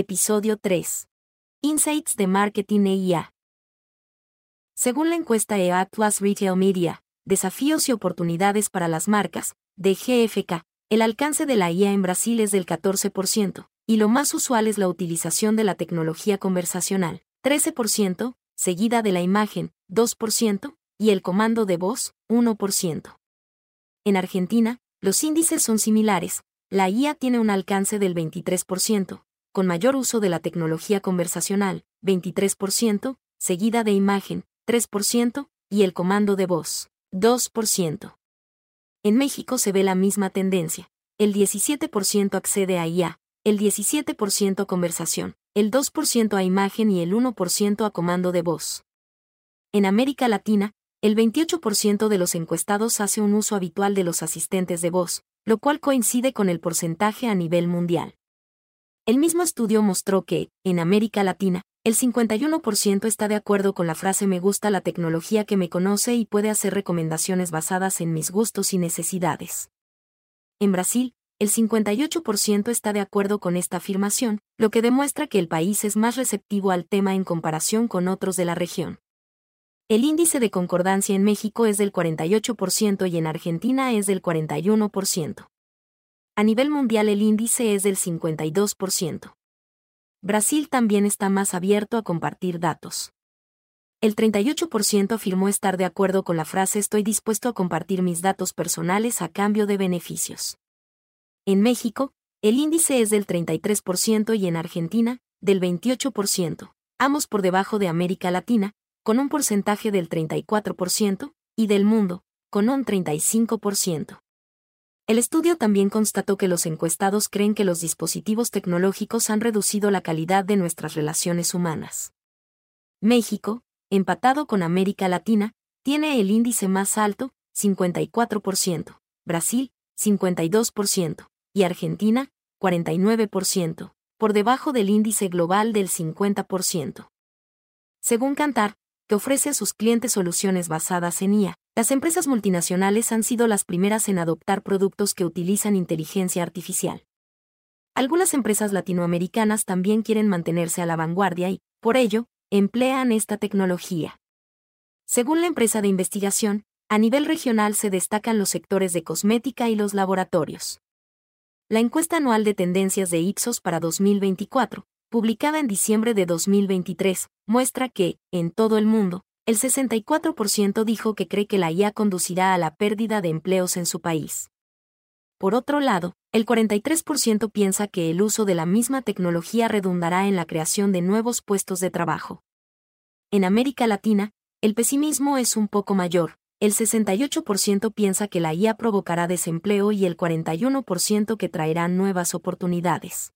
Episodio 3. Insights de Marketing e IA. Según la encuesta EA Retail Media, Desafíos y oportunidades para las marcas, de GFK, el alcance de la IA en Brasil es del 14%, y lo más usual es la utilización de la tecnología conversacional, 13%, seguida de la imagen, 2%, y el comando de voz, 1%. En Argentina, los índices son similares, la IA tiene un alcance del 23%, con mayor uso de la tecnología conversacional, 23%, seguida de imagen, 3%, y el comando de voz, 2%. En México se ve la misma tendencia. El 17% accede a IA, el 17% a conversación, el 2% a imagen y el 1% a comando de voz. En América Latina, el 28% de los encuestados hace un uso habitual de los asistentes de voz, lo cual coincide con el porcentaje a nivel mundial. El mismo estudio mostró que, en América Latina, el 51% está de acuerdo con la frase me gusta la tecnología que me conoce y puede hacer recomendaciones basadas en mis gustos y necesidades. En Brasil, el 58% está de acuerdo con esta afirmación, lo que demuestra que el país es más receptivo al tema en comparación con otros de la región. El índice de concordancia en México es del 48% y en Argentina es del 41%. A nivel mundial el índice es del 52%. Brasil también está más abierto a compartir datos. El 38% afirmó estar de acuerdo con la frase estoy dispuesto a compartir mis datos personales a cambio de beneficios. En México, el índice es del 33% y en Argentina, del 28%, ambos por debajo de América Latina, con un porcentaje del 34%, y del mundo, con un 35%. El estudio también constató que los encuestados creen que los dispositivos tecnológicos han reducido la calidad de nuestras relaciones humanas. México, empatado con América Latina, tiene el índice más alto, 54%, Brasil, 52%, y Argentina, 49%, por debajo del índice global del 50%. Según Cantar, que ofrece a sus clientes soluciones basadas en IA, las empresas multinacionales han sido las primeras en adoptar productos que utilizan inteligencia artificial. Algunas empresas latinoamericanas también quieren mantenerse a la vanguardia y, por ello, emplean esta tecnología. Según la empresa de investigación, a nivel regional se destacan los sectores de cosmética y los laboratorios. La encuesta anual de tendencias de Ipsos para 2024, publicada en diciembre de 2023, muestra que, en todo el mundo, el 64% dijo que cree que la IA conducirá a la pérdida de empleos en su país. Por otro lado, el 43% piensa que el uso de la misma tecnología redundará en la creación de nuevos puestos de trabajo. En América Latina, el pesimismo es un poco mayor, el 68% piensa que la IA provocará desempleo y el 41% que traerá nuevas oportunidades.